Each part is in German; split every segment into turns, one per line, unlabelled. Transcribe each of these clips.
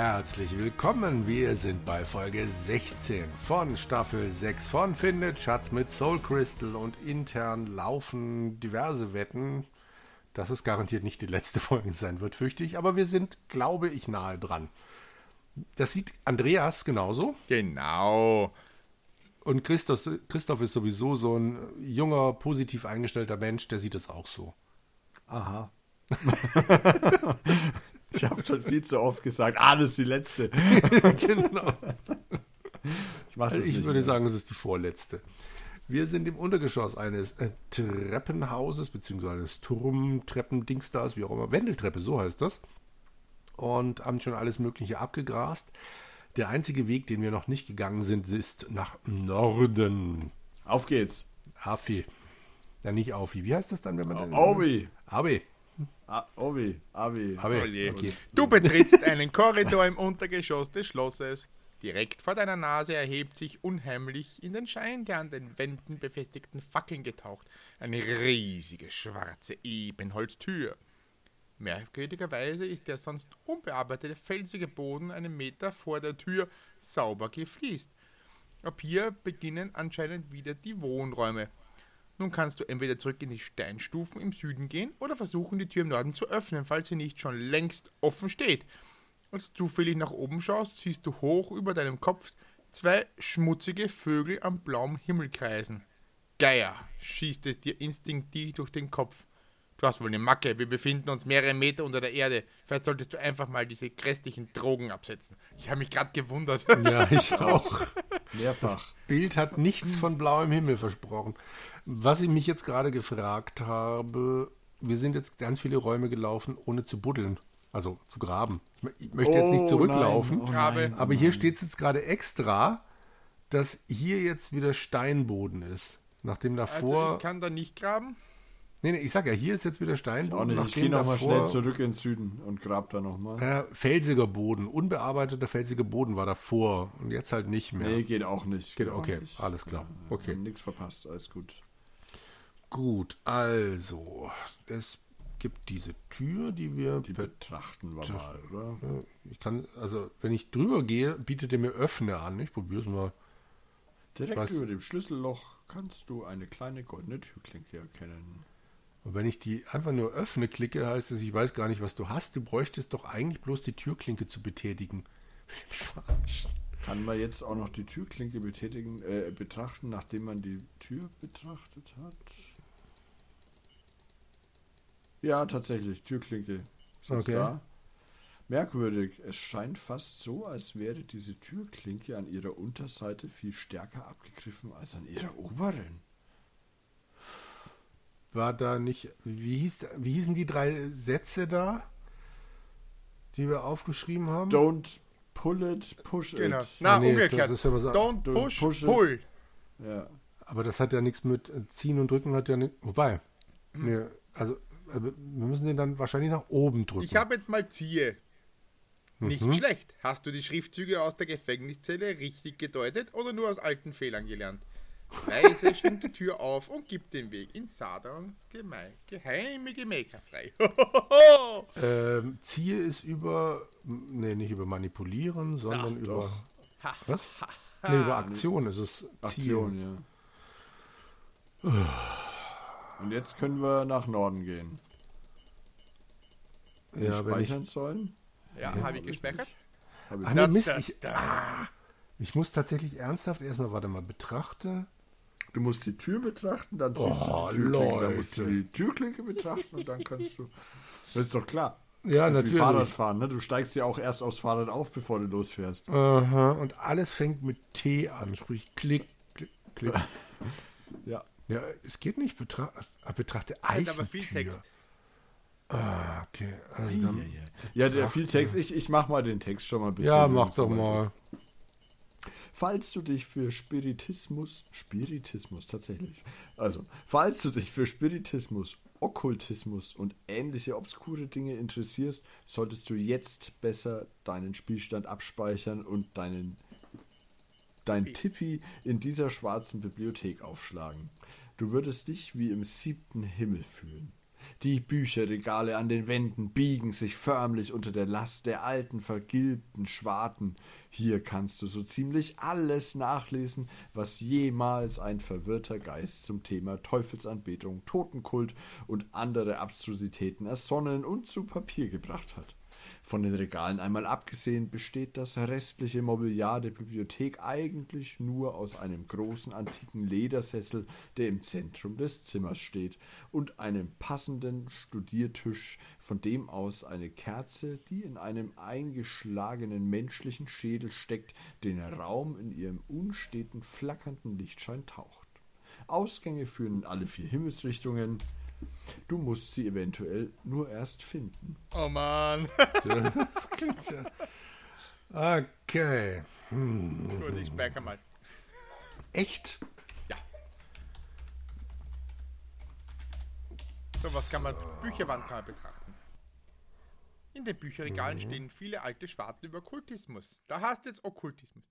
Herzlich willkommen. Wir sind bei Folge 16 von Staffel 6 von Findet Schatz mit Soul Crystal und intern laufen diverse Wetten, dass es garantiert nicht die letzte Folge sein wird, fürchte ich, aber wir sind, glaube ich, nahe dran. Das sieht Andreas genauso.
Genau.
Und Christoph, Christoph ist sowieso so ein junger, positiv eingestellter Mensch, der sieht es auch so.
Aha. ich habe schon viel zu oft gesagt, ah, das ist die letzte.
genau.
Ich, mach das
Also ich würde
mehr.
sagen, es ist die vorletzte. Wir sind im Untergeschoss eines äh, Treppenhauses, beziehungsweise eines Turmtreppendingstars, wie auch immer. Wendeltreppe, so heißt das. Und haben schon alles Mögliche abgegrast. Der einzige Weg, den wir noch nicht gegangen sind, ist nach Norden.
Auf geht's.
Afi. Ja, nicht Aufi. Wie heißt das dann, wenn man.
Obi.
Abi.
Ah, Obi. Abi.
Abi.
Oh je.
Okay.
Du betrittst einen Korridor im Untergeschoss des Schlosses. Direkt vor deiner Nase erhebt sich unheimlich in den Schein der an den Wänden befestigten Fackeln getaucht eine riesige schwarze Ebenholztür. Merkwürdigerweise ist der sonst unbearbeitete felsige Boden einen Meter vor der Tür sauber gefliest. Ab hier beginnen anscheinend wieder die Wohnräume. Nun kannst du entweder zurück in die Steinstufen im Süden gehen oder versuchen, die Tür im Norden zu öffnen, falls sie nicht schon längst offen steht. Als du zufällig nach oben schaust, siehst du hoch über deinem Kopf zwei schmutzige Vögel am blauen Himmel kreisen. Geier, schießt es dir instinktiv durch den Kopf. Du hast wohl eine Macke, wir befinden uns mehrere Meter unter der Erde. Vielleicht solltest du einfach mal diese grässlichen Drogen absetzen. Ich habe mich gerade gewundert.
Ja, ich auch.
Mehrfach.
Bild hat nichts von blauem Himmel versprochen. Was ich mich jetzt gerade gefragt habe, wir sind jetzt ganz viele Räume gelaufen, ohne zu buddeln. Also zu graben. Ich mö- Ich möchte jetzt nicht
Oh,
zurücklaufen,
nein, oh nein,
aber hier steht es jetzt gerade extra, dass hier jetzt wieder Steinboden ist. Nachdem
Also
davor.
ich kann da nicht graben.
nee, nee, ich sag ja, hier ist jetzt wieder Steinboden.
nicht. Ich gehe nochmal schnell zurück ins Süden und grab da nochmal.
Äh, felsiger Boden, unbearbeiteter felsiger Boden war davor und jetzt halt nicht mehr.
Nee, geht auch nicht.
Geht,
auch
okay,
nicht.
alles klar. Okay.
Nichts verpasst, alles gut.
Gut, also, es gibt diese Tür, die wir
Die betrachten wir mal, oder?
Ich kann, also, wenn ich drüber gehe, bietet er mir Öffne an. Ich probiere es mal.
Direkt
Was?
über dem Schlüsselloch kannst du eine kleine goldene Türklinke erkennen.
Und wenn ich die einfach nur öffne klicke, heißt es, ich weiß gar nicht, was du hast. Du bräuchtest doch eigentlich bloß die Türklinke zu betätigen.
Kann man jetzt auch noch die Türklinke betätigen, äh, betrachten, nachdem man die Tür betrachtet hat? Ja, tatsächlich, Türklinke. Ist
Okay.
da. Merkwürdig, es scheint fast so, als wäre diese Türklinke an ihrer Unterseite viel stärker abgegriffen als an ihrer oberen.
War da nicht, wie, hieß, wie hießen die drei Sätze da, die wir aufgeschrieben haben?
Don't pull it, push
Genau.
it.
Na,
Ah, nee,
umgekehrt.
das ist aber so-
Don't
Don't
push,
push it.
pull.
Ja.
Aber das hat ja nichts mit Ziehen und Drücken, hat ja nicht. Wobei, nee, also wir müssen den dann wahrscheinlich nach oben drücken.
Ich habe jetzt mal ziehe. Nicht
Mhm.
schlecht. Hast du die Schriftzüge aus der Gefängniszelle richtig gedeutet oder nur aus alten Fehlern gelernt? Leise stimmt die Tür auf und gibt den Weg in Sadons Geme geheime Gemächer frei.
Ähm, Ziehe ist über, nee, nicht über Manipulieren, sondern über,
Ha,
was? Nee, über Aktion ist es
Aktion,
Ziehen.
ja. Und jetzt können wir nach Norden gehen. Wenn
Ja, wenn ich,
speichern sollen.
ja, habe ich gespeichert?
Hab ich
ah,
Da,
nee, Mist, ich, ah, ich muss tatsächlich ernsthaft erstmal, warte mal, betrachte.
Du musst die Tür betrachten, dann ziehst
Oh,
du die Türklinke, dann musst du die Türklinke betrachten und dann kannst du. Das ist doch klar.
Ja,
Das ist wie
natürlich.
Fahrradfahren, ne? Du steigst ja auch erst aufs Fahrrad auf, bevor du losfährst.
Aha, und alles fängt mit T an, sprich Klick, Klick, Klick.
Ja.
Ja, es geht nicht, betra ah, betrachte Eichentür.
aber viel Text.
Ah, okay. Also dann,
Ja, der viel Text. Ich, ich mach mal den Text schon mal ein bisschen.
ja, mach doch mal.
Falls du dich für Spiritismus, Spiritismus tatsächlich, also, falls du dich für Spiritismus, Okkultismus und ähnliche obskure Dinge interessierst, solltest du jetzt besser deinen Spielstand abspeichern und deinen dein Tippi in dieser schwarzen Bibliothek aufschlagen. Du würdest dich wie im siebten Himmel fühlen. Die Bücherregale an den Wänden biegen sich förmlich unter der Last der alten, vergilbten Schwarten. Hier kannst du so ziemlich alles nachlesen, was jemals ein verwirrter Geist zum Thema Teufelsanbetung, Totenkult und andere Abstrusitäten ersonnen und zu Papier gebracht hat. Von den Regalen einmal abgesehen besteht das restliche Mobiliar der Bibliothek eigentlich nur aus einem großen antiken Ledersessel, der im Zentrum des Zimmers steht, und einem passenden Studiertisch, von dem aus eine Kerze, die in einem eingeschlagenen menschlichen Schädel steckt, den Raum in ihrem unsteten, flackernden Lichtschein taucht. Ausgänge führen in alle vier Himmelsrichtungen, Du musst sie eventuell nur erst finden.
Oh Mann.
Das klingt ja. Okay. Hm.
Gut, ich speichere mal.
Echt?
Ja. So, was kann man? Bücherwand kann man betrachten. In den Bücherregalen stehen viele alte Schwarten über Okkultismus. Da hast du jetzt Okkultismus.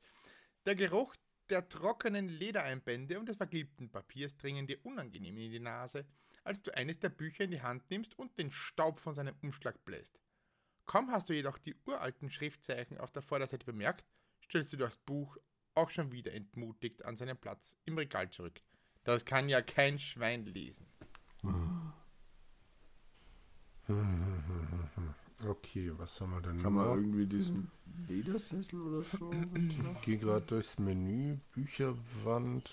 Der Geruch der trockenen Ledereinbände und des vergilbten Papiers dringen dir unangenehm in die Nase, als du eines der Bücher in die Hand nimmst und den Staub von seinem Umschlag bläst. Kaum hast du jedoch die uralten Schriftzeichen auf der Vorderseite bemerkt, stellst du das Buch auch schon wieder entmutigt an seinen Platz im Regal zurück. Das kann ja kein Schwein lesen.
Okay, was haben wir denn
Kann man irgendwie diesen Ledersessel oder so?
Ich gehe gerade durchs Menü. Bücherwand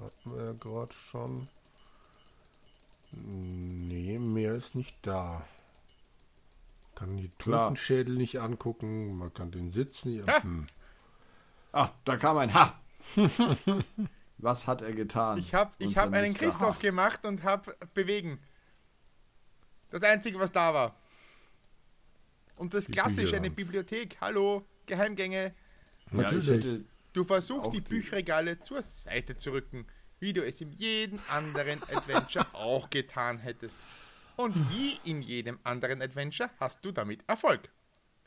hatten wir ja gerade schon. Nee, mehr ist nicht da. Kann die
Klar.
Totenschädel nicht angucken, man kann den Sitz nicht
Ha!
hm.
ah, da kam ein Ha! Was hat er getan?
Ich habe ich hab einen. Christoph
Ha?
gemacht und habe bewegen. Das Einzige, was da war. Und das
Die
Klassische, eine. Bibliothek. Hallo, Geheimgänge.
Ja, ich
Natürlich.
Du versuchst die
die-
Bücherregale zur Seite zu rücken, wie du es in jedem anderen Adventure auch getan hättest. Und wie in jedem anderen Adventure hast du damit Erfolg.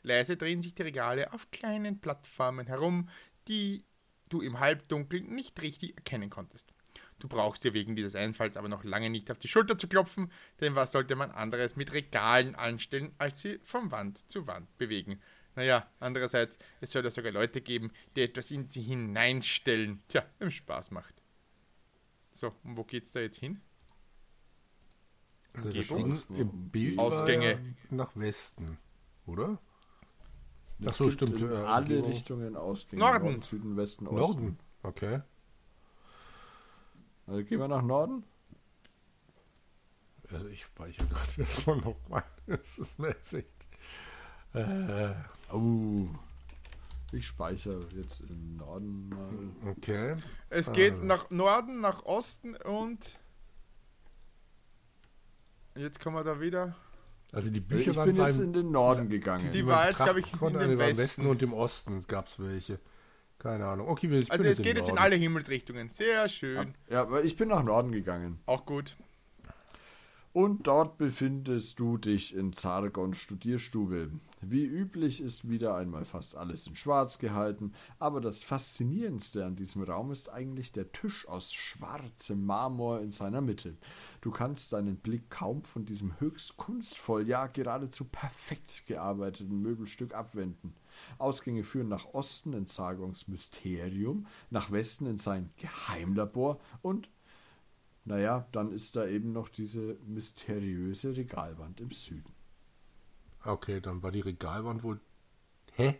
Leise drehen sich die Regale auf kleinen Plattformen herum, die du im Halbdunkeln nicht richtig erkennen konntest. Du brauchst dir wegen dieses Einfalls aber noch lange nicht auf die Schulter zu klopfen, denn was sollte man anderes mit Regalen anstellen, als sie von Wand zu Wand bewegen? Naja, andererseits, es soll ja sogar Leute geben, die etwas in sie hineinstellen. Tja, im Spaß macht. So, und wo geht's da jetzt hin?
Also das im Bild
Ausgänge.
war ja nach Westen, oder?
es
Ach so,
gibt
stimmt,
In
äh,
alle
Umgebung.
Richtungen Ausgänge.
Norden.
Süden, Westen, Osten.
Norden. Okay.
Also gehen wir nach Norden?
Also ich speichere gerade erstmal nochmal. Das ist echt. Äh,
Oh. Ich speichere jetzt im Norden mal.
okay.
Es geht
Ah.
nach Norden, nach Osten und. Jetzt kommen wir da wieder.
Also die
Ich
Bücher
bin
waren
jetzt in den Norden gegangen.
Die war jetzt, glaube ich, in
im
Westen.
Westen und im Osten gab es welche. Keine Ahnung. Okay, wir ich
Also
bin
es geht jetzt in alle Himmelsrichtungen. Sehr schön.
Ja, aber ich bin nach Norden gegangen.
Auch gut.
Und dort befindest du dich in Zargons Studierstube. Wie üblich ist wieder einmal fast alles in Schwarz gehalten, aber das Faszinierendste an diesem Raum ist eigentlich der Tisch aus schwarzem Marmor in seiner Mitte. Du kannst deinen Blick kaum von diesem höchst kunstvoll, ja geradezu perfekt gearbeiteten Möbelstück abwenden. Ausgänge führen nach Osten in Zargons Mysterium, nach Westen in sein Geheimlabor und naja, dann ist da eben noch diese mysteriöse Regalwand im Süden.
Okay, dann war die Regalwand wohl. Hä?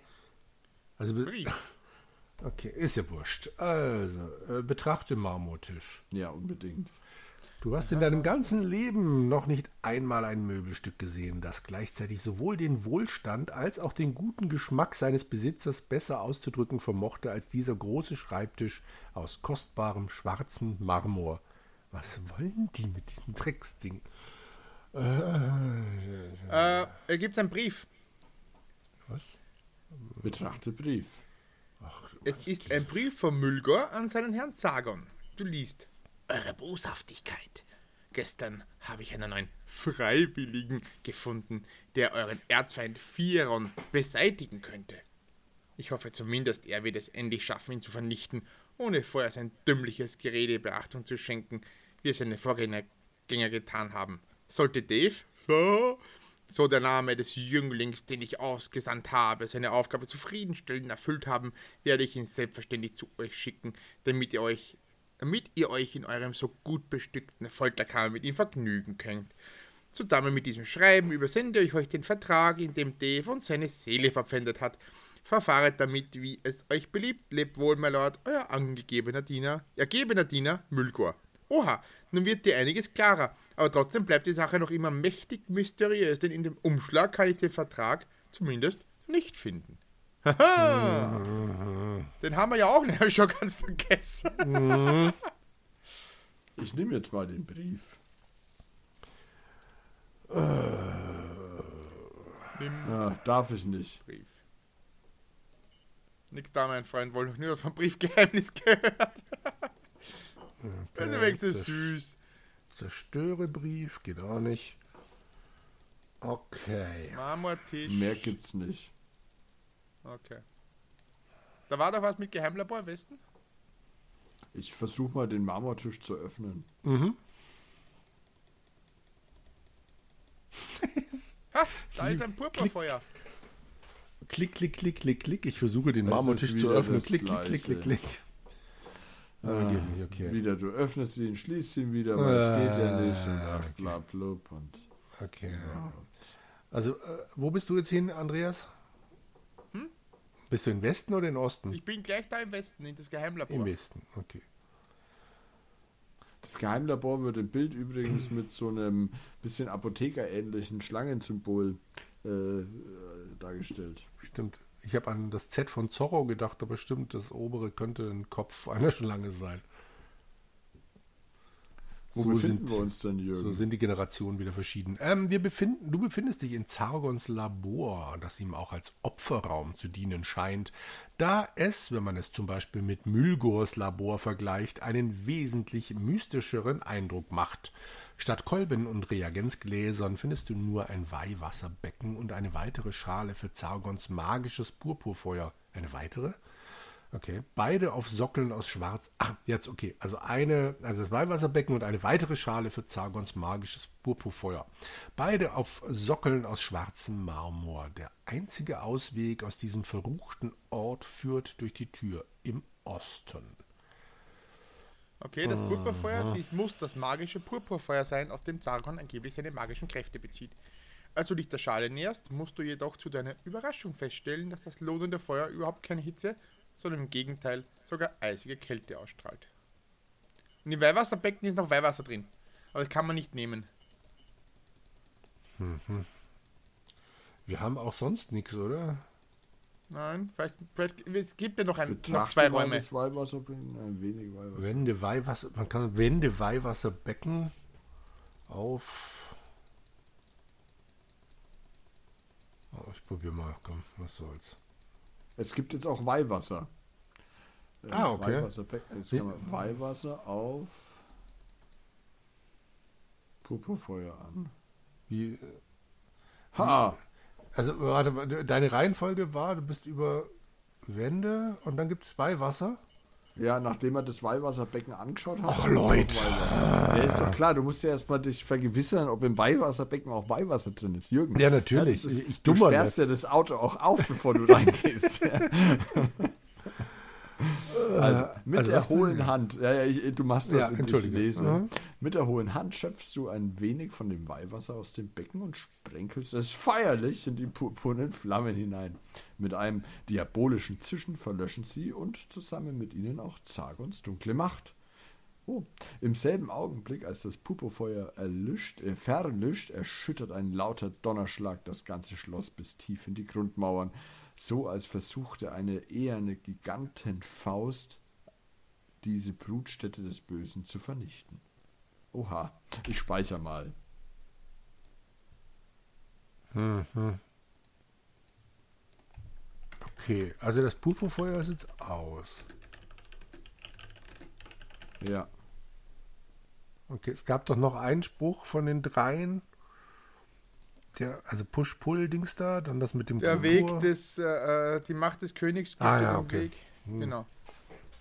Also, okay, ist ja wurscht. Also, äh, betrachte Marmortisch.
Ja, unbedingt.
Du hast in deinem ganzen Leben noch nicht einmal ein Möbelstück gesehen, das gleichzeitig sowohl den Wohlstand als auch den guten Geschmack seines Besitzers besser auszudrücken vermochte als dieser große Schreibtisch aus kostbarem schwarzen Marmor. Was wollen die mit diesem Drecksding?
Äh, er gibt einen Brief.
Was?
Betrachte Brief.
Es ist ein Brief von Mülgor an seinen Herrn Zagon. Du liest. Eure Boshaftigkeit. Gestern habe ich einen neuen Freiwilligen gefunden, der euren Erzfeind Firon beseitigen könnte. Ich hoffe zumindest, er wird es endlich schaffen, ihn zu vernichten, ohne vorher sein dümmliches Gerede Beachtung zu schenken, wie es seine Vorgänger Gänger getan haben. Sollte Dave, so, so der Name des Jünglings, den ich ausgesandt habe, seine Aufgabe zufriedenstellend erfüllt haben, werde ich ihn selbstverständlich zu euch schicken, damit ihr euch, damit ihr euch in eurem so gut bestückten Folterkammer mit ihm vergnügen könnt. Zusammen mit diesem Schreiben übersende ich euch den Vertrag, in dem Dave und seine Seele verpfändet hat. Verfahret damit, wie es euch beliebt. Lebt wohl, mein Lord, euer angegebener Diener, ergebener Diener, Mülgor. Oha, nun wird dir einiges klarer, aber trotzdem bleibt die Sache noch immer mächtig mysteriös, denn in dem Umschlag kann ich den Vertrag zumindest nicht finden. Haha! Den haben wir ja auch nämlich schon ganz vergessen.
Ich nehme jetzt mal den Brief.
Nimm
Ja, darf ich nicht.
Brief. Nix da, mein Freund, wollte noch nie was vom Briefgeheimnis gehört. Das ist süß.
Zerstörebrief, geht auch nicht. Okay.
Marmortisch.
Mehr gibt's nicht.
Okay. Da war doch was mit Geheimlabor Westen?
Ich versuche mal den Marmortisch zu öffnen.
Ha, da ist ein Purpurfeuer.
Klick, klick, klick, klick, klick. Ich versuche den Marmortisch zu öffnen. Klick, klick, klick, klick, klick. Ah, geht nicht, okay.
Wieder, du öffnest ihn, schließt ihn wieder, weil es geht ja nicht. Und
Ah,
ach,
okay.
bla, blub und
Okay. Also, äh, wo bist du jetzt hin, Andreas? Bist du im Westen oder im Osten?
Ich bin gleich da im Westen, in das Geheimlabor.
Im Westen, okay.
Das Geheimlabor wird im Bild übrigens mit so einem bisschen apothekerähnlichen Schlangensymbol äh, dargestellt.
Stimmt. Ich habe an das Z von Zorro gedacht, aber stimmt, das obere könnte ein Kopf einer Schlange sein.
Wo
So
befinden
sind-
wir uns denn, Jürgen?
So sind die Generationen wieder verschieden. Ähm, wir befinden, du befindest dich in Zargons Labor, das ihm auch als Opferraum zu dienen scheint, da es, wenn man es zum Beispiel mit Mülgors Labor vergleicht, einen wesentlich mystischeren Eindruck macht. Statt Kolben und Reagenzgläsern findest du nur ein Weihwasserbecken und eine weitere Schale für Zargons magisches Purpurfeuer. Eine weitere? Okay, beide auf Sockeln aus Schwarz. Ah, jetzt okay. Also eine, also das Weihwasserbecken und eine weitere Schale für Zargons magisches Purpurfeuer. Beide auf Sockeln aus schwarzem Marmor. Der einzige Ausweg aus diesem verruchten Ort führt durch die Tür im Osten.
Okay, das Purpurfeuer, dies muss das magische Purpurfeuer sein, aus dem Zargon angeblich seine magischen Kräfte bezieht. Als du dich der Schale näherst, musst du jedoch zu deiner Überraschung feststellen, dass das lohnende Feuer überhaupt keine Hitze, sondern im Gegenteil sogar eisige Kälte ausstrahlt. In dem Weihwasserbecken ist noch Weihwasser drin, aber das kann man nicht nehmen.
Wir haben auch sonst nichts, oder?
Nein, vielleicht, vielleicht es gibt ja noch, ein, noch zwei Räume.
das Weihwasser bringen? Nein, wenig Weihwasser.
Wände Weihwasser, man kann Wände Weihwasserbecken auf. Oh, ich probiere mal, komm, was soll's.
Es gibt jetzt auch Weihwasser. Äh,
Ah, okay.
Weihwasserbecken. Jetzt kann man Weihwasser auf Purpurfeuer an.
Wie,
Ha!
Also, warte, mal, deine Reihenfolge war, du bist über Wände und dann gibt es Weihwasser.
Ja, nachdem er das Weihwasserbecken angeschaut hat.
Ach, Leute.
Ja, ist doch klar, du musst ja erstmal dich vergewissern, ob im Weihwasserbecken auch Weihwasser drin ist. Jürgen.
Ja, natürlich.
das ist,
Ich
du
dummer,
sperrst ja das Auto auch auf, bevor du reingehst. also, mit
also
der hohlen Hand, ja, ja, ich, du machst das
Ja,
in ich lese.
Mhm.
Mit der hohlen Hand schöpfst du ein wenig von dem Weihwasser aus dem Becken und sprenkelst es feierlich in die purpurnen Flammen hinein. Mit einem diabolischen Zischen verlöschen sie und zusammen mit ihnen auch Zargons dunkle Macht. Oh, im selben Augenblick, als das Purpurfeuer erlischt, äh, verlischt, erschüttert ein lauter Donnerschlag das ganze Schloss bis tief in die Grundmauern, so als versuchte eine eherne Gigantenfaust diese Brutstätte des Bösen zu vernichten. Oha, ich speichere mal.
Okay, also das Purpurfeuer ist jetzt aus.
Ja.
Okay, es gab doch noch einen Spruch von den dreien. Der, also Push-Pull-Dings da, dann das mit dem
Der
Purpur.
Weg des, äh, äh, die Macht des Königs gibt
Ah, ja,
den
okay.
Weg. Genau.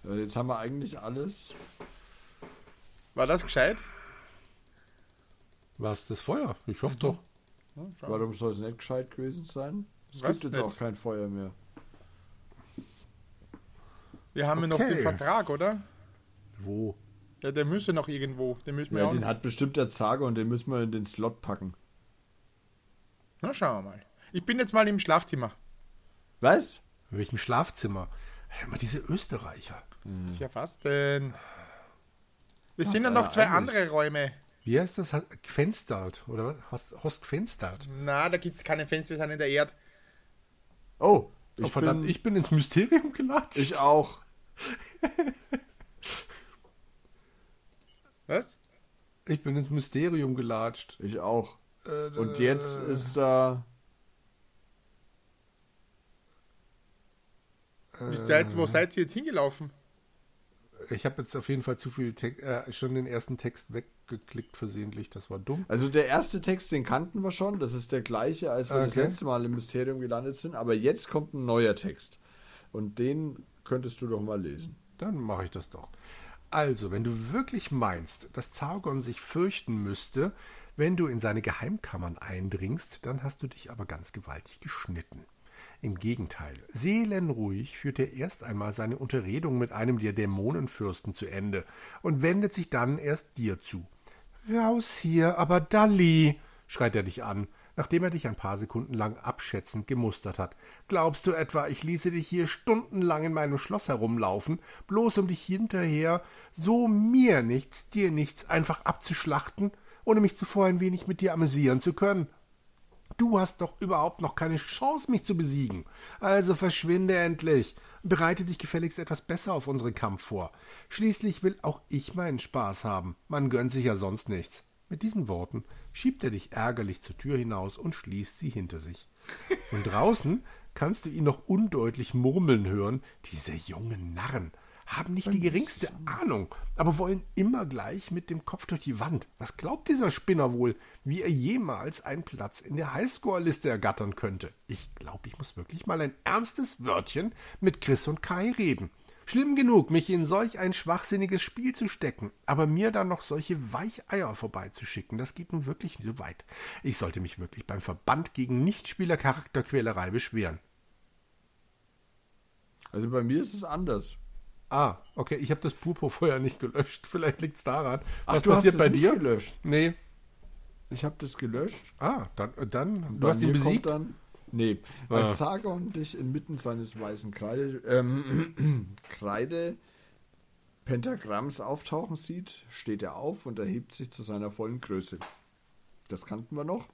Äh, Jetzt haben wir eigentlich alles.
War das gescheit?
Was, das Feuer? Ich hoffe doch.
Warum soll es nicht gescheit gewesen sein? Es
Was
gibt jetzt
nicht?
auch kein Feuer mehr.
Wir haben ja noch
Okay.
den Vertrag, oder?
Wo?
Ja, der müsste noch irgendwo. Den müssen wir
Ja,
auch
den hat bestimmt der Zager und den müssen wir in den Slot packen.
Na, schauen wir mal. Ich bin jetzt mal im Schlafzimmer.
Was?
In welchem Schlafzimmer? Immer diese Österreicher.
Tja, was denn? Es sind ja noch zwei
eigentlich.
andere Räume.
Wie heißt das? Gfenstart? Oder was? Hast, Host Gfenstart?
Na, da gibt es keine Fenster, wir sind in der Erde.
Oh, ich,
oh, verdammt,
bin,
ich bin ins Mysterium gelatscht.
ich auch.
Was?
Ich bin ins Mysterium gelatscht.
Ich auch.
Äh,
Und jetzt ist da.
Wie seid, wo seid ihr jetzt hingelaufen?
Ich habe jetzt auf jeden Fall zu viel Text, äh, schon den ersten Text weggeklickt versehentlich. Das war dumm.
Also der erste Text, den kannten wir schon. Das ist der gleiche, als wir das
Okay.
letzte Mal im Mysterium gelandet sind. Aber jetzt kommt ein neuer Text. Und den könntest du doch mal lesen.
Dann mache ich das doch. Also, wenn du wirklich meinst, dass Zargon sich fürchten müsste, wenn du in seine Geheimkammern eindringst, dann hast du dich aber ganz gewaltig geschnitten. Im Gegenteil, seelenruhig führt er erst einmal seine Unterredung mit einem der Dämonenfürsten zu Ende und wendet sich dann erst dir zu. Raus hier, aber Dalli, schreit er dich an, nachdem er dich ein paar Sekunden lang abschätzend gemustert hat. Glaubst du etwa, ich ließe dich hier stundenlang in meinem Schloss herumlaufen, bloß um dich hinterher so mir nichts, dir nichts einfach abzuschlachten, ohne mich zuvor ein wenig mit dir amüsieren zu können? Du hast doch überhaupt noch keine Chance, mich zu besiegen. Also verschwinde endlich. Bereite dich gefälligst etwas besser auf unseren Kampf vor. Schließlich will auch ich meinen Spaß haben. Man gönnt sich ja sonst nichts. Mit diesen Worten schiebt er dich ärgerlich zur Tür hinaus und schließt sie hinter sich. Von draußen kannst du ihn noch undeutlich murmeln hören. Diese jungen Narren haben nicht die geringste Ahnung, aber wollen immer gleich mit dem Kopf durch die Wand. Was glaubt dieser Spinner wohl, wie er jemals einen Platz in der Highscore-Liste ergattern könnte? Ich glaube, ich muss wirklich mal ein ernstes Wörtchen mit Chris und Kai reden. Schlimm genug, mich in solch ein schwachsinniges Spiel zu stecken, aber mir dann noch solche Weicheier vorbeizuschicken, das geht nun wirklich so weit. Ich sollte mich wirklich beim Verband gegen Nichtspieler-Charakterquälerei beschweren.
Also bei mir ist es anders.
Ah, okay, ich habe das Purpurfeuer nicht gelöscht. Vielleicht liegt's daran. Was
Ach, du hast
passiert
es
bei dir?
gelöscht.
Nee.
Ich habe das gelöscht.
Ah, dann, dann du hast ihn besiegt.
Dann, nee,
Ah.
als Sargon dich inmitten seines weißen Kreide, ähm, Kreide Pentagramms auftauchen sieht, steht er auf und erhebt sich zu seiner vollen Größe. Das kannten wir noch.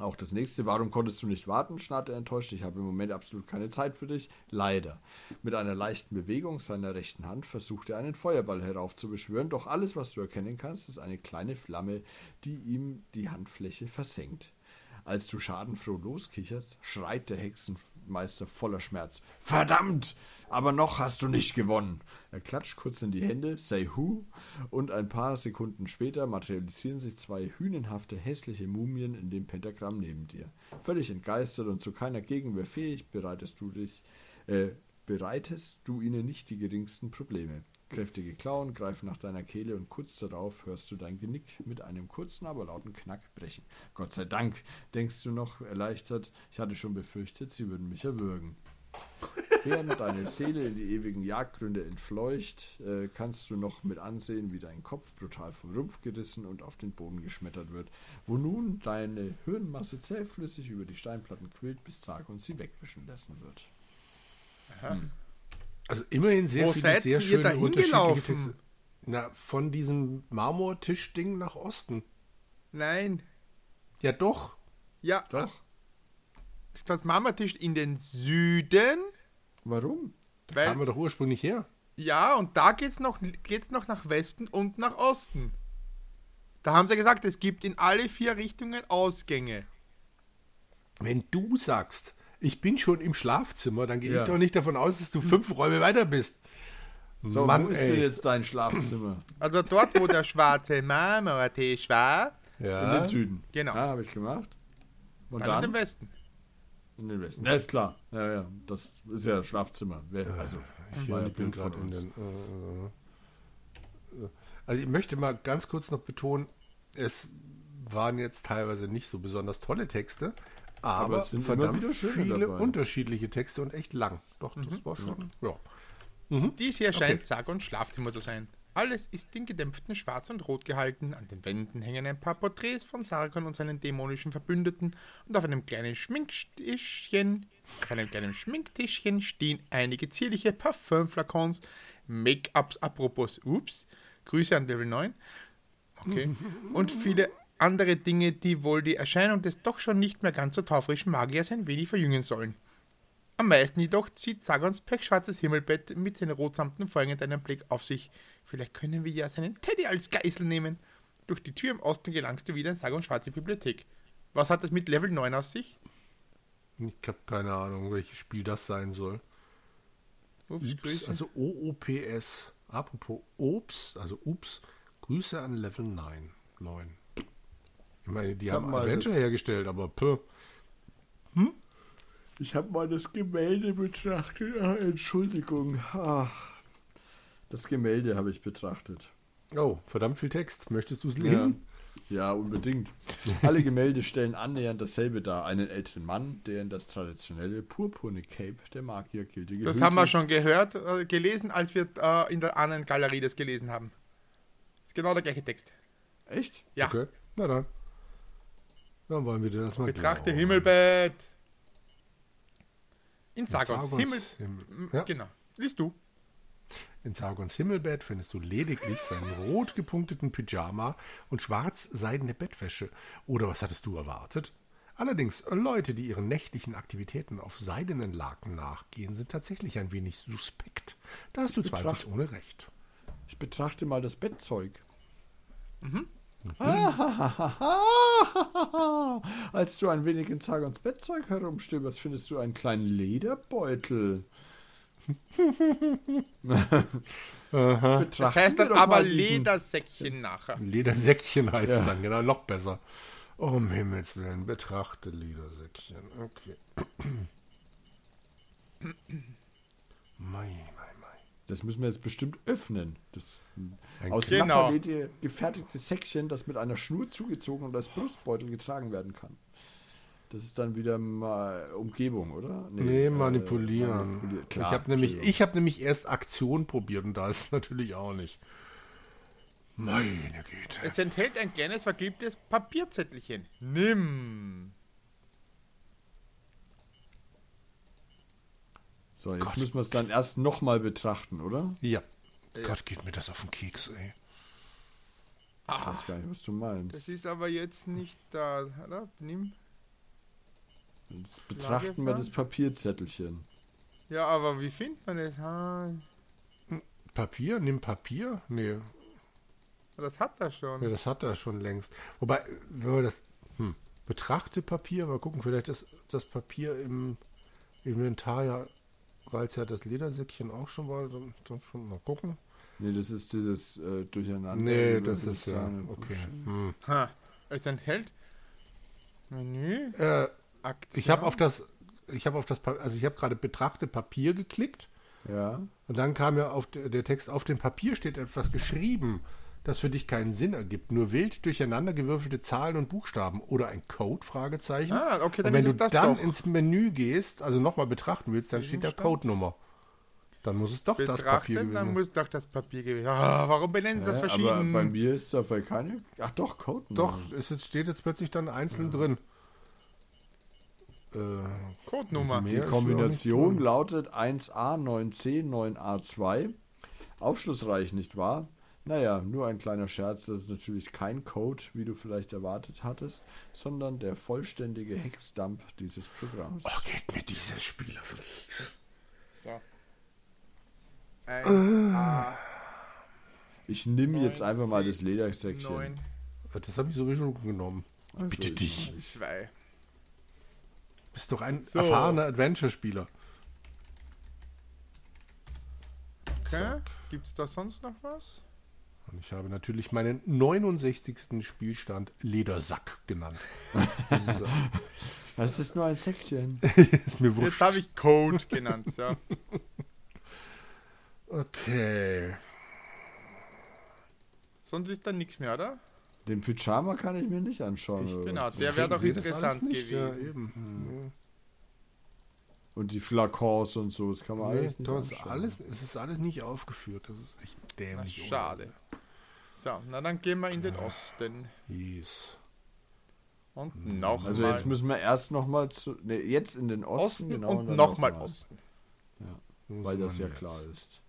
Auch das nächste, warum konntest du nicht warten, schnarrt er enttäuscht. Ich habe im Moment absolut keine Zeit für dich. Leider. Mit einer leichten Bewegung seiner rechten Hand versucht er einen Feuerball heraufzubeschwören, doch alles, was du erkennen kannst, ist eine kleine Flamme, die ihm die Handfläche versenkt. Als du schadenfroh loskicherst, schreit der Hexenmeister voller Schmerz. Verdammt! Aber noch hast du nicht gewonnen. Er klatscht kurz in die Hände, say who, und ein paar Sekunden später materialisieren sich zwei hünenhafte, hässliche Mumien in dem Pentagramm neben dir. Völlig entgeistert und zu keiner Gegenwehr fähig, bereitest du dich, äh, bereitest du ihnen nicht die geringsten Probleme. Kräftige Klauen greifen nach deiner Kehle und kurz darauf hörst du dein Genick mit einem kurzen, aber lauten Knack brechen. Gott sei Dank, denkst du noch erleichtert, ich hatte schon befürchtet, sie würden mich erwürgen. Während deine Seele in die ewigen Jagdgründe entfleucht, äh, kannst du noch mit ansehen, wie dein Kopf brutal vom Rumpf gerissen und auf den Boden geschmettert wird, wo nun deine Hirnmasse zähflüssig über die Steinplatten quillt, bis Zargon sie wegwischen lassen wird.
Also immerhin sehr
Wo
viele
seid
sehr
ihr
schöne
da
unterschiedliche? Texte. Na, von diesem Marmortischding nach Osten.
Nein.
Ja doch.
Ja,
Doch.
das Mamatisch in den Süden,
Warum?
weil
Kamen wir doch ursprünglich her.
Ja, und da geht's noch, geht's noch nach Westen und nach Osten. Da haben sie gesagt, es gibt in alle vier Richtungen Ausgänge.
Wenn du sagst, ich bin schon im Schlafzimmer, dann gehe
Ja.
ich doch nicht davon aus, dass du fünf Räume weiter bist.
So,
Mann,
wo ist
ey.
denn jetzt dein Schlafzimmer?
Also dort, wo der schwarze Marmortisch war,
In
Ja.
den Süden.
Genau.
Ja, habe ich gemacht. Und
dann,
dann?
in den Westen.
In den Westen. Ja, ist klar. Ja, ja. Das ist ja das Schlafzimmer. Also,
Ich,
war ja
ich bin
Bild von
gerade in
uns.
den. Äh, äh, also ich möchte mal ganz kurz noch betonen, es waren jetzt teilweise nicht so besonders tolle Texte, aber,
es sind immer
verdammt
wieder schöne
viele
dabei.
unterschiedliche Texte und echt lang. Doch, das war schon, ja.
Dies hier scheint Sag- und Schlafzimmer zu sein. Alles ist in gedämpften Schwarz und Rot gehalten. An den Wänden hängen ein paar Porträts von Sargon und seinen dämonischen Verbündeten. Und auf einem kleinen Schminktischchen, auf einem kleinen Schminktischchen stehen einige zierliche Parfümflakons, Make-ups, apropos, ups, Grüße an Level 9. Okay. Und viele andere Dinge, die wohl die Erscheinung des doch schon nicht mehr ganz so taufrischen Magiers ein wenig verjüngen sollen. Am meisten jedoch zieht Sagons pechschwarzes Himmelbett mit seinen rotsamten Vorhängen einen Blick auf sich. Vielleicht können wir ja seinen Teddy als Geißel nehmen. Durch die Tür im Osten gelangst du wieder in Sagons schwarze Bibliothek. Was hat es mit Level 9 aus sich?
Ich habe keine Ahnung, welches Spiel das sein soll.
Ups,
Ups,
Grüße.
also OOPS. Apropos Ops, also Ups, Grüße an Level 9. 9. Ich meine, die
Ich hab
haben
mal
Adventure
das-
hergestellt, aber puh.
Ich habe mal das Gemälde betrachtet. Ah, Entschuldigung. Ach, das Gemälde habe ich betrachtet.
Oh, verdammt viel Text. Möchtest du es lesen?
Ja, unbedingt. Alle Gemälde stellen annähernd dasselbe dar. Einen älteren Mann, der in das traditionelle purpurne Cape der Magiergilde
Das
gehüllt
haben wir schon gehört, äh, gelesen, als wir äh, in der anderen Galerie das gelesen haben. ist genau der gleiche Text.
Echt?
Ja.
Okay, na dann. Dann wollen wir dir das mal
Betrachte
glauben.
Himmelbett. In Sagons
Sargons
Himmel.
Himmel- Ja.
Genau. Liest du.
In Sargons Himmelbett findest du lediglich seinen rot gepunkteten Pyjama und schwarz seidene Bettwäsche. Oder was hattest du erwartet? Allerdings, Leute, die ihren nächtlichen Aktivitäten auf seidenen Laken nachgehen, sind tatsächlich ein wenig suspekt. Da hast du zweifelsohne recht.
Ich betrachte mal das Bettzeug.
Mhm.
Ah, Als du ein wenig in Zagons Bettzeug herumstöberst, findest du einen kleinen Lederbeutel.
Das heißt dann aber Ledersäckchen nachher.
Ledersäckchen heißt es
Ja.
dann, genau, noch besser. Um Himmels Willen, betrachte Ledersäckchen. Okay. Mei, mei, mei.
Das müssen wir jetzt bestimmt öffnen. Das
Ein
aus
Genau.
Gefertigte Säckchen, das mit einer Schnur zugezogen und als Brustbeutel getragen werden kann. Das ist dann wieder mal Umgebung, oder?
Nee,
äh,
manipulieren.
manipulieren.
ich
Klar,
habe nämlich, ich hab nämlich erst Aktion probiert und da ist es natürlich auch nicht. Meine Güte.
Es enthält ein kleines verklebtes Papierzettelchen. Nimm.
So, jetzt
Gott.
müssen wir es dann erst nochmal betrachten, oder?
Ja. Gott, geht mir das auf den Keks, ey.
Ich
Ah,
weiß gar nicht, was du meinst.
das ist aber jetzt nicht da. Oder? Nimm.
Jetzt betrachten wir das Papierzettelchen.
Ja, aber wie findet man das? Ah,
Papier? Nimm Papier? Nee,
das hat er schon.
ja, das hat er schon längst. Wobei, wenn wir das. Hm, betrachte Papier, mal gucken, vielleicht ist das Papier im Inventar ja, weil es ja das Ledersäckchen auch schon war, dann, dann schon mal gucken.
Nee, das ist dieses äh, Durcheinander.
Nee, das ist ja. Okay. Hm.
Ha. Es enthält Menü,
Äh,
Aktion.
Ich habe auf das, ich habe auf das, also ich habe gerade betrachte Papier geklickt
Ja.
und dann kam ja auf der, der Text, auf dem Papier steht etwas geschrieben, das für dich keinen Sinn ergibt. Nur wild durcheinander gewürfelte Zahlen und Buchstaben oder ein Code, Fragezeichen.
Ah, okay, dann
und wenn
ist
du
es das
dann
doch.
ins Menü gehst, also nochmal betrachten willst, dann steht da? Codenummer. Dann muss es doch das Papier gewesen
dann
sein.
muss doch das Papier gewesen Ah, warum benennen sie das?
Aber
verschieden?
bei mir ist da voll keine. Ach doch, Code.
Doch, es ist- steht jetzt plötzlich dann einzeln drin. Äh,
Codenummer.
Die
ja
Kombination lautet 1A, 9C, 9A2. Aufschlussreich, nicht wahr? Naja, nur ein kleiner Scherz, das ist natürlich kein Code, wie du vielleicht erwartet hattest, sondern der vollständige Hexdump dieses Programms.
Ach, geht mir dieses Spiel auf den Keks.
So. 1A,
Ich nehme jetzt
9C,
einfach mal das Ledersäckchen.
9,
Das habe ich sowieso genommen.
Also
Bitte
ich-
dich.
2.
Bist doch ein
So.
erfahrener Adventure-Spieler.
Okay. Gibt es da sonst noch was?
Und ich habe natürlich meinen 69. Spielstand Ledersack genannt. so.
Das ist nur ein Säckchen.
Ist mir wurscht.
Jetzt habe ich Code genannt. Ja.
Okay.
Sonst ist da nichts mehr, oder?
Den Pyjama kann ich mir nicht anschauen. oder
Genau, der wäre doch interessant
alles nicht? Ja,
gewesen.
eben. Hm.
Und die Flakons und so, das kann man
Nee,
alles nicht
das alles, es ist alles nicht aufgeführt. Das ist echt
Na,
dämlich.
schade. So, na dann gehen wir in den Osten.
Yes.
Und noch
Also
mal
jetzt müssen wir erst nochmal zu. Ne, jetzt in den Osten,
Osten
genau.
und
dann
nochmal
noch mal.
Osten.
Weil
Muss
das ja
jetzt.
klar ist.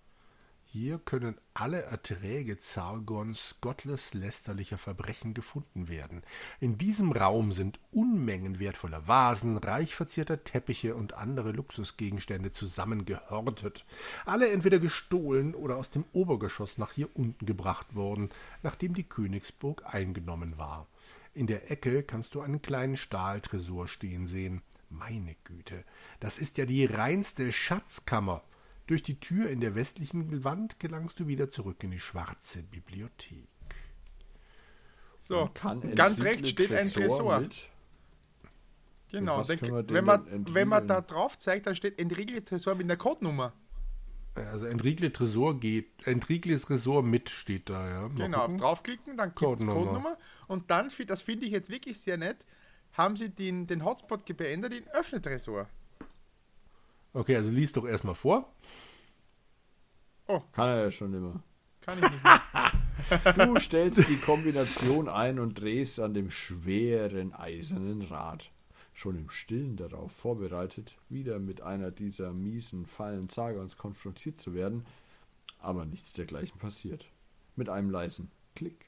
Hier können alle Erträge Zargons gotteslästerlicher Verbrechen gefunden werden. In diesem Raum sind Unmengen wertvoller Vasen, reich verzierter Teppiche und andere Luxusgegenstände zusammengehortet. Alle entweder gestohlen oder aus dem Obergeschoss nach hier unten gebracht worden, nachdem die Königsburg eingenommen war. In der Ecke kannst du einen kleinen Stahltresor stehen sehen. Meine Güte, das ist ja die reinste Schatzkammer. Durch die Tür in der westlichen Wand gelangst du wieder zurück in die schwarze Bibliothek.
So, ganz rechts steht ein Tresor.
mit.
Genau,
denn
wenn, man,
dann
wenn man da drauf zeigt, dann steht Enrique Tresor mit einer Codenummer.
Also Enrique Tresor geht, Enriques Tresor mit steht da, ja. Mal
Genau,
gucken.
draufklicken, dann gibt es
Codenummer.
Codenummer. Und dann, das finde ich jetzt wirklich sehr nett, haben sie den, den Hotspot beendet in Öffne Tresor.
Okay, also lies doch erstmal vor.
Kann er ja schon immer.
Kann ich nicht mehr.
Du stellst die Kombination ein und drehst an dem schweren eisernen Rad. Schon im Stillen darauf vorbereitet, wieder mit einer dieser miesen Fallen Zagons konfrontiert zu werden, aber nichts dergleichen passiert. Mit einem leisen Klick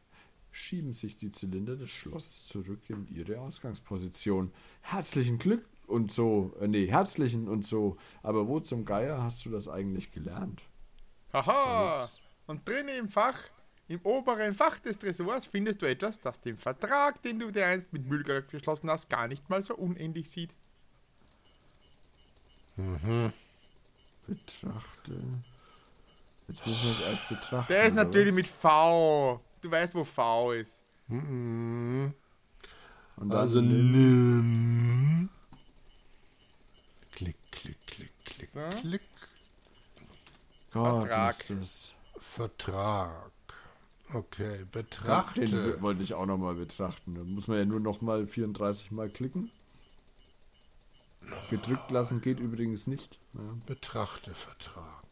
schieben sich die Zylinder des Schlosses zurück in ihre Ausgangsposition. Herzlichen Glück und so, äh, nee, herzlichen und so, aber wo zum Geier hast du das eigentlich gelernt?
Haha! Und drinnen im Fach, im oberen Fach des Tresors, findest du etwas, das den Vertrag, den du dir einst mit Mühlger geschlossen hast, gar nicht mal so unähnlich sieht.
Betrachte. Jetzt müssen wir es erst betrachten.
Der ist natürlich
was?
mit V. Du weißt, wo V ist.
Mhm.
Und dann
Also nimm. Klick, klick, klick, klick,
So.
klick.
Vertrag.
Vertrag. Okay,
Ja,
betrachte.
den wollte ich auch nochmal betrachten. Da muss man ja nur nochmal 34 Mal klicken. Gedrückt lassen geht übrigens nicht. Ja.
Betrachte Vertrag.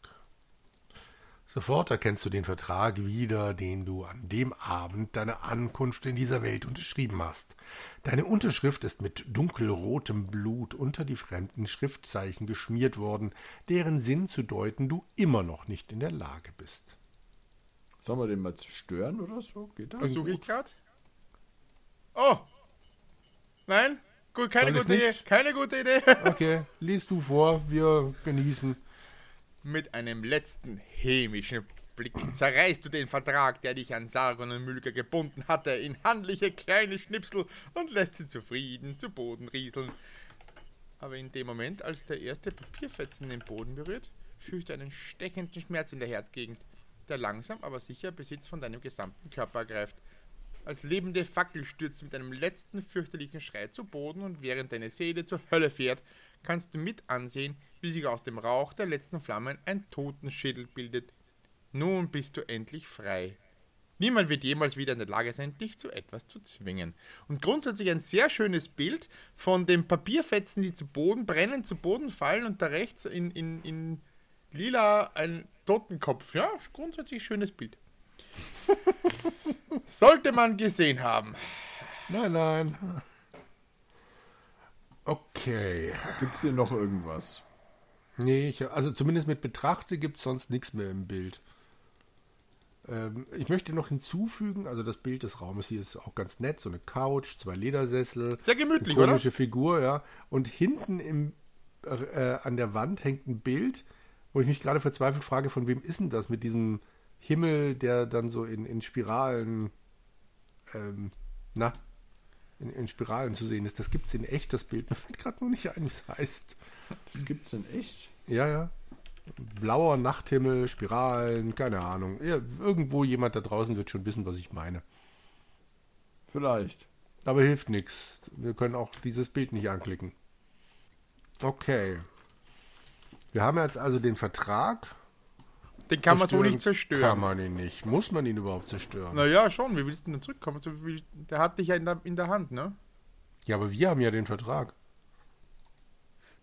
Sofort erkennst du den Vertrag wieder, den du an dem Abend deiner Ankunft in dieser Welt unterschrieben hast. Deine Unterschrift ist mit dunkelrotem Blut unter die fremden Schriftzeichen geschmiert worden, deren Sinn zu deuten du immer noch nicht in der Lage bist.
Sollen wir den mal zerstören oder so? Geht das?
Versuche ich gerade. Oh! Nein? Gut, keine
Soll
gute Idee. Keine gute Idee.
Okay, liest du vor, wir genießen.
Mit einem letzten hämischen Blick zerreißt du den Vertrag, der dich an Sargon und Mülger gebunden hatte, in handliche kleine Schnipsel und lässt sie zufrieden zu Boden rieseln. Aber in dem Moment, als der erste Papierfetzen den Boden berührt, fühlst du einen stechenden Schmerz in der Herzgegend, der langsam aber sicher Besitz von deinem gesamten Körper ergreift. Als lebende Fackel stürzt du mit einem letzten fürchterlichen Schrei zu Boden und während deine Seele zur Hölle fährt, kannst du mit ansehen, wie sich aus dem Rauch der letzten Flammen ein Totenschädel bildet. Nun bist du endlich frei. Niemand wird jemals wieder in der Lage sein, dich zu etwas zu zwingen. Und grundsätzlich ein sehr schönes Bild von den Papierfetzen, die zu Boden brennen, zu Boden fallen und da rechts in, in, in lila ein Totenkopf. Ja, grundsätzlich schönes Bild. Sollte man gesehen haben.
Nein, nein. Okay.
Gibt es hier noch irgendwas?
Nee, ich, also zumindest mit Betrachte gibt es sonst nichts mehr im Bild. Ähm, ich möchte noch hinzufügen, also das Bild des Raumes hier ist auch ganz nett, so eine Couch, zwei Ledersessel,
Sehr gemütlich,
eine
oder?
komische Figur, ja. Und hinten im, äh, an der Wand hängt ein Bild, wo ich mich gerade verzweifelt frage, von wem ist denn das mit diesem Himmel, der dann so in, in Spiralen, ähm, na, in, in Spiralen zu sehen ist. Das gibt es in echt, das Bild. Mir fällt gerade nur nicht ein, wie es heißt.
Das gibt's in echt?
Ja, ja. Blauer Nachthimmel, Spiralen, keine Ahnung. Ja, irgendwo jemand da draußen wird schon wissen, was ich meine.
Vielleicht.
Aber hilft nichts. Wir können auch dieses Bild nicht anklicken. Okay. Wir haben jetzt also den Vertrag.
Den kann man so nicht zerstören.
Kann man ihn nicht. Muss man ihn überhaupt zerstören?
Naja, schon. Wie willst du denn zurückkommen? Der hat dich ja in der, in der Hand, ne?
Ja, aber wir haben ja den Vertrag.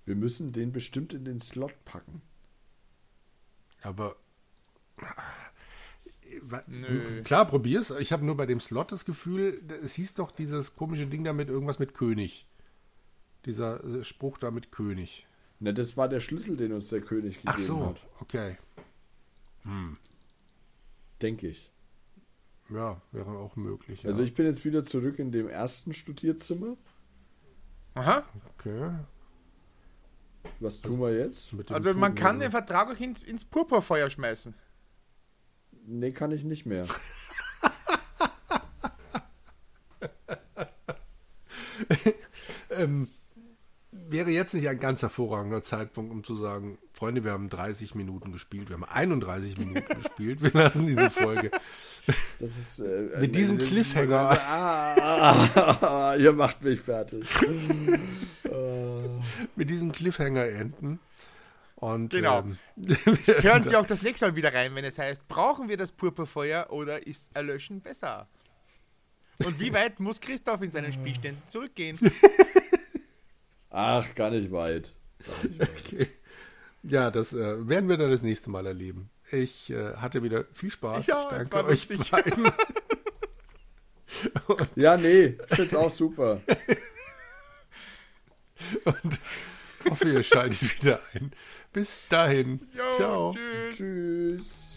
Wir müssen den bestimmt in den Slot packen.
Aber.
Nö.
Klar, probier's. Ich habe nur bei dem Slot das Gefühl, es hieß doch dieses komische Ding da mit irgendwas mit König. Dieser Spruch da mit König.
Na, das war der Schlüssel, den uns der König gegeben
Ach so,
hat.
okay.
Denke ich.
Ja, wäre auch möglich. Ja.
Also ich bin jetzt wieder zurück in dem ersten Studierzimmer.
Aha.
okay.
Was tun wir jetzt?
Mit dem
Also man
Tuch-
kann den Vertrag auch ins, ins Purpurfeuer schmeißen.
Nee, kann ich nicht mehr.
ähm, wäre jetzt nicht ein ganz hervorragender Zeitpunkt, um zu sagen, Freunde, wir haben 30 Minuten gespielt, wir haben 31 Minuten gespielt, wir lassen diese Folge.
Das ist, äh,
Mit diesem Cliffhanger.
Ah, ah, ah, ihr macht mich fertig.
Mit diesem Cliffhanger enden. Und,
Genau.
Ähm,
Hören Sie auch das nächste Mal wieder rein, wenn es heißt, brauchen wir das Purpurfeuer oder ist Erlöschen besser? Und wie weit muss Christoph in seinen Spielständen zurückgehen?
Ach, gar nicht weit. Gar nicht weit.
okay. Ja, das äh, werden wir dann das nächste Mal erleben. Ich äh, hatte wieder viel Spaß.
Ja,
ich
es
danke
war
euch beiden.
Ja, nee, ich find's auch super.
Und hoffe, ihr schaltet wieder ein. Bis dahin.
Jo,
Ciao.
Tschüss.
Tschüss.